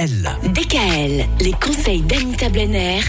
DKL, les conseils d'Anita Blenner,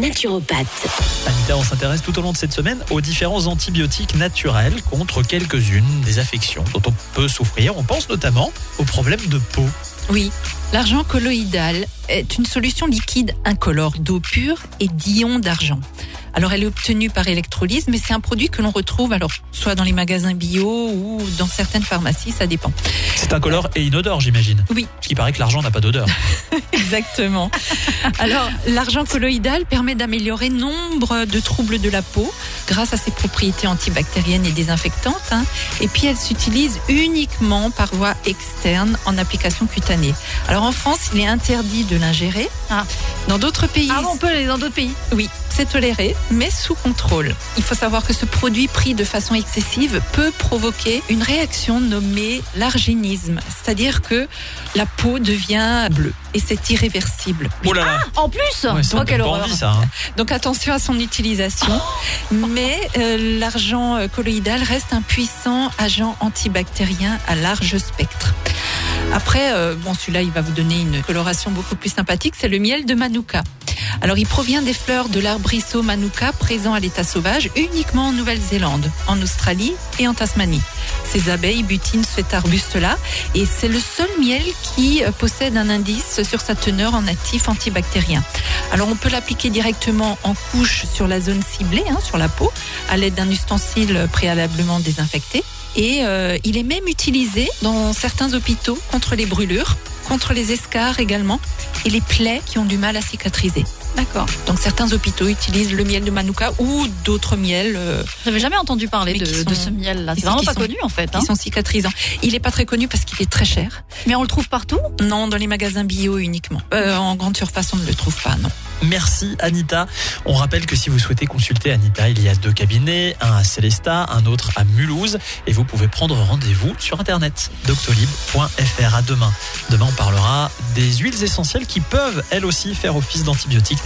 naturopathe. Anita, on s'intéresse tout au long de cette semaine aux différents antibiotiques naturels contre quelques-unes des affections dont on peut souffrir. On pense notamment aux problèmes de peau. Oui, l'argent colloïdal est une solution liquide incolore d'eau pure et d'ions d'argent. Alors elle est obtenue par électrolyse, mais c'est un produit que l'on retrouve alors soit dans les magasins bio ou dans certaines pharmacies, ça dépend. C'est incolore et inodore, j'imagine. Oui. Ce qui paraît que l'argent n'a pas d'odeur. Exactement. Alors l'argent colloïdal permet d'améliorer nombre de troubles de la peau grâce à ses propriétés antibactériennes et désinfectantes. hein. Et puis elle s'utilise uniquement par voie externe en application cutanée. Alors en France, il est interdit de l'ingérer. Ah. Dans d'autres pays, Ah on peut aller dans d'autres pays oui, c'est toléré, mais sous contrôle. Il faut savoir que ce produit pris de façon excessive peut provoquer une réaction nommée l'arginisme, c'est-à-dire que la peau devient bleue et c'est irréversible. Oh là là En plus Ouais, ça, Oh, quelle horreur envie, ça. hein. Donc attention à son utilisation, mais euh, l'argent euh, colloïdal reste un puissant agent antibactérien à large spectre. Après, euh, bon, celui-là, il va vous donner une coloration beaucoup plus sympathique, c'est le miel de Manuka. Alors, il provient des fleurs de l'arbrisseau Manuka présent à l'état sauvage uniquement en Nouvelle-Zélande, en Australie et en Tasmanie. Ces abeilles butinent cet arbuste-là et c'est le seul miel qui euh, possède un indice sur sa teneur en actif antibactérien. Alors, on peut l'appliquer directement en couche sur la zone ciblée, hein, sur la peau, à l'aide d'un ustensile préalablement désinfecté. Et euh, il est même utilisé dans certains hôpitaux contre les brûlures, contre les escarres également, et les plaies qui ont du mal à cicatriser. D'accord. Donc certains hôpitaux utilisent le miel de Manuka ou d'autres miels euh, J'avais jamais entendu parler de, ce miel-là. C'est vraiment pas sont- connu en fait. hein. qui sont cicatrisants. Il n'est pas très connu parce qu'il est très cher. Mais on le trouve partout? Non, dans les magasins bio uniquement. Euh, en grande surface, on ne le trouve pas, non. Merci Anita. On rappelle que si vous souhaitez consulter Anita, il y a deux cabinets, un à Célestat, un autre à Mulhouse, et vous pouvez prendre rendez-vous sur internet doctolib.fr. À demain. Demain, on parlera des huiles essentielles qui peuvent elles aussi faire office d'antibiotiques